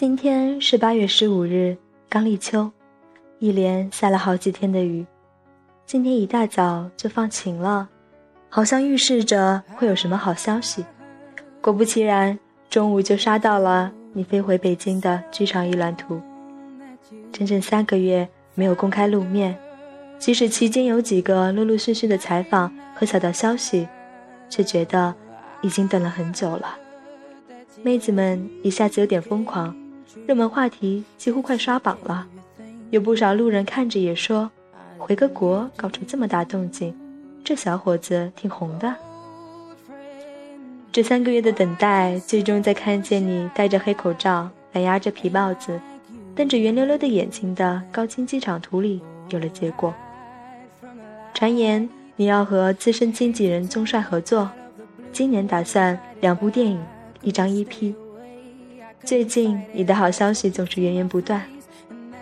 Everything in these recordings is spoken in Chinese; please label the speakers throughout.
Speaker 1: 今天是八月十五日，刚立秋，一连下了好几天的雨，今天一大早就放晴了，好像预示着会有什么好消息。果不其然，中午就刷到了你飞回北京的剧场一览图。整整三个月没有公开露面，即使期间有几个陆陆续续的采访和小道消息，却觉得已经等了很久了。妹子们一下子有点疯狂，热门话题几乎快刷榜了，有不少路人看着也说：“回个国搞出这么大动静，这小伙子挺红的。”这三个月的等待，最终在看见你戴着黑口罩、反压着皮帽子、瞪着圆溜溜的眼睛的高清机场图里有了结果。传言你要和资深经纪人宗帅合作，今年打算两部电影。一张 EP。最近你的好消息总是源源不断，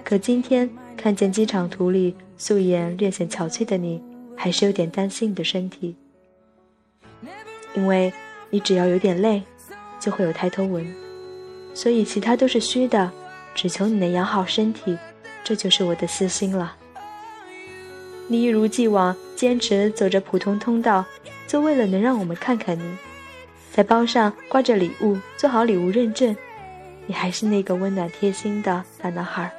Speaker 1: 可今天看见机场图里素颜略显憔悴的你，还是有点担心你的身体，因为你只要有点累，就会有抬头纹，所以其他都是虚的，只求你能养好身体，这就是我的私心了。你一如既往坚持走着普通通道，就为了能让我们看看你。在包上挂着礼物，做好礼物认证。你还是那个温暖贴心的大男孩。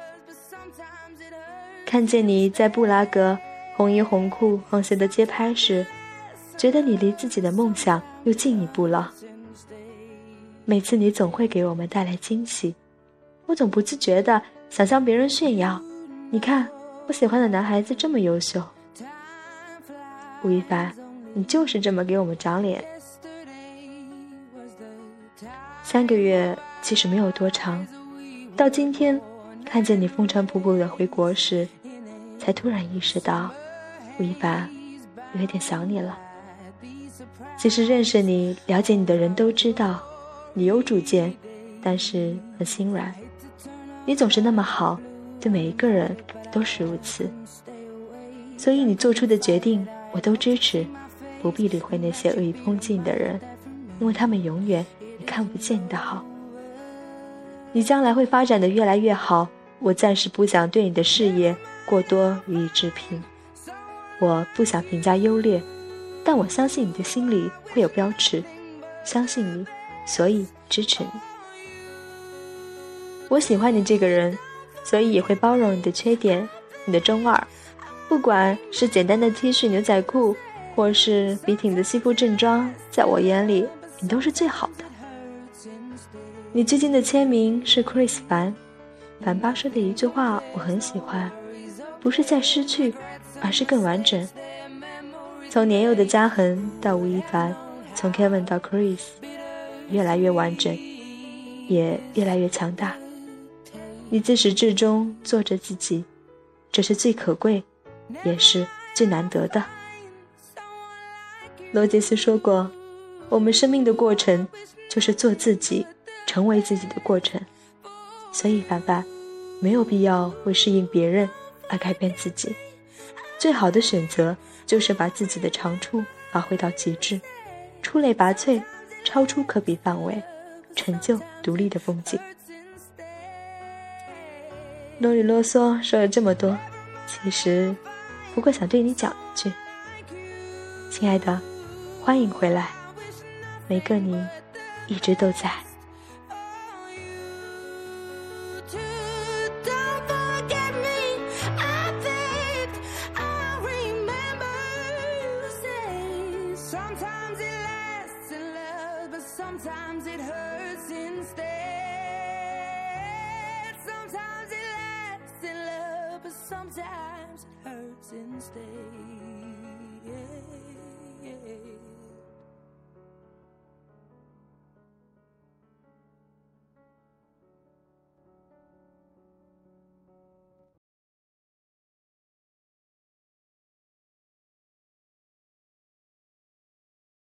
Speaker 1: 看见你在布拉格红衣红裤红鞋的街拍时，觉得你离自己的梦想又近一步了。每次你总会给我们带来惊喜，我总不自觉的想向别人炫耀。你看，我喜欢的男孩子这么优秀。吴亦凡，你就是这么给我们长脸。三个月其实没有多长，到今天看见你风尘仆仆的回国时，才突然意识到，吴亦凡有点想你了。其实认识你、了解你的人都知道，你有主见，但是很心软。你总是那么好，对每一个人都是如此。所以你做出的决定我都支持，不必理会那些恶意抨击你的人，因为他们永远也。看不见你的好，你将来会发展的越来越好。我暂时不想对你的事业过多予以置评，我不想评价优劣，但我相信你的心里会有标尺，相信你，所以支持你。我喜欢你这个人，所以也会包容你的缺点，你的中二，不管是简单的 T 恤牛仔裤，或是笔挺的西服正装，在我眼里，你都是最好的。你最近的签名是 Chris 凡，凡巴说的一句话我很喜欢，不是在失去，而是更完整。从年幼的嘉恒到吴亦凡，从 Kevin 到 Chris，越来越完整，也越来越强大。你自始至终做着自己，这是最可贵，也是最难得的。罗杰斯说过，我们生命的过程就是做自己。成为自己的过程，所以凡凡没有必要为适应别人而改变自己。最好的选择就是把自己的长处发挥到极致，出类拔萃，超出可比范围，成就独立的风景。啰里啰嗦说了这么多，其实不过想对你讲一句：亲爱的，欢迎回来，每个你一直都在。Sometimes it hurts